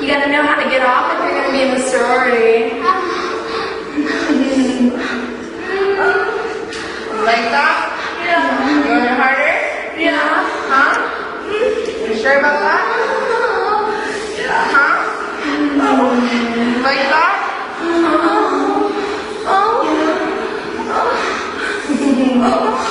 You gotta know how to get off if you're gonna be in the sorority. like that? Yeah. You want it harder? Yeah. Huh? You sure about that? Yeah. Huh? Oh. Like that? Oh. Oh. oh.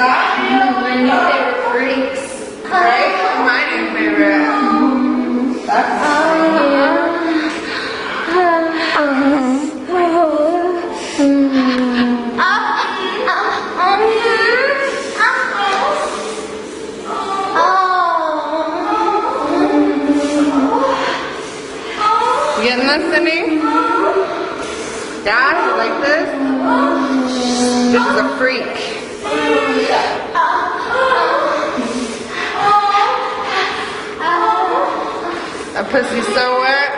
stop? When you say we're freaks. Right? My new favorite. That's You getting this to me? Dad, you like this? This is a freak. That pussy so wet.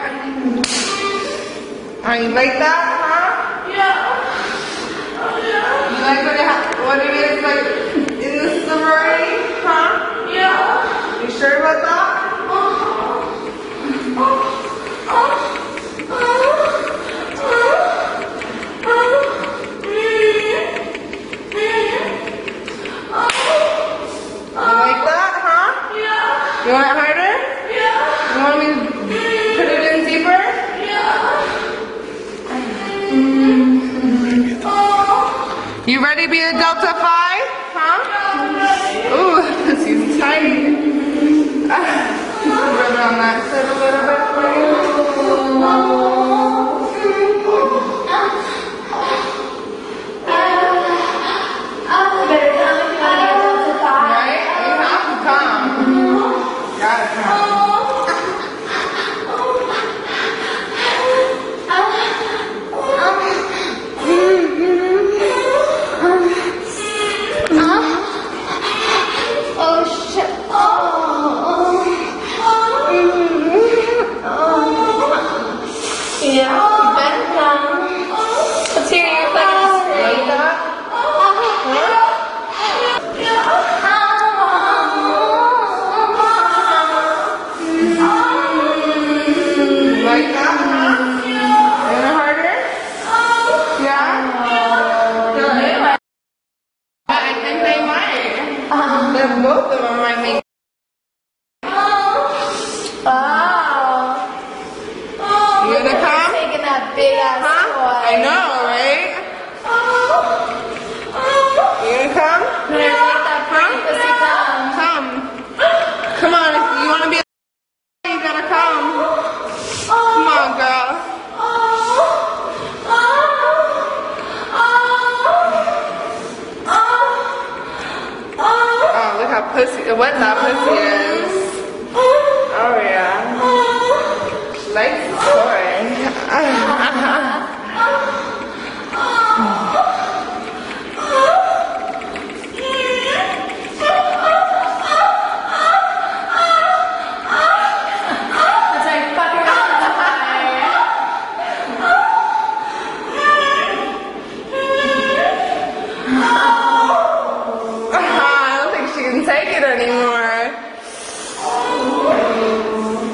How you like that? huh? Yeah. Oh, oh, you like what it, what it is like in the summer? Libya Delta 5. I love both of them. I mean, The wet napkins, yes. Oh yeah. Life is boring.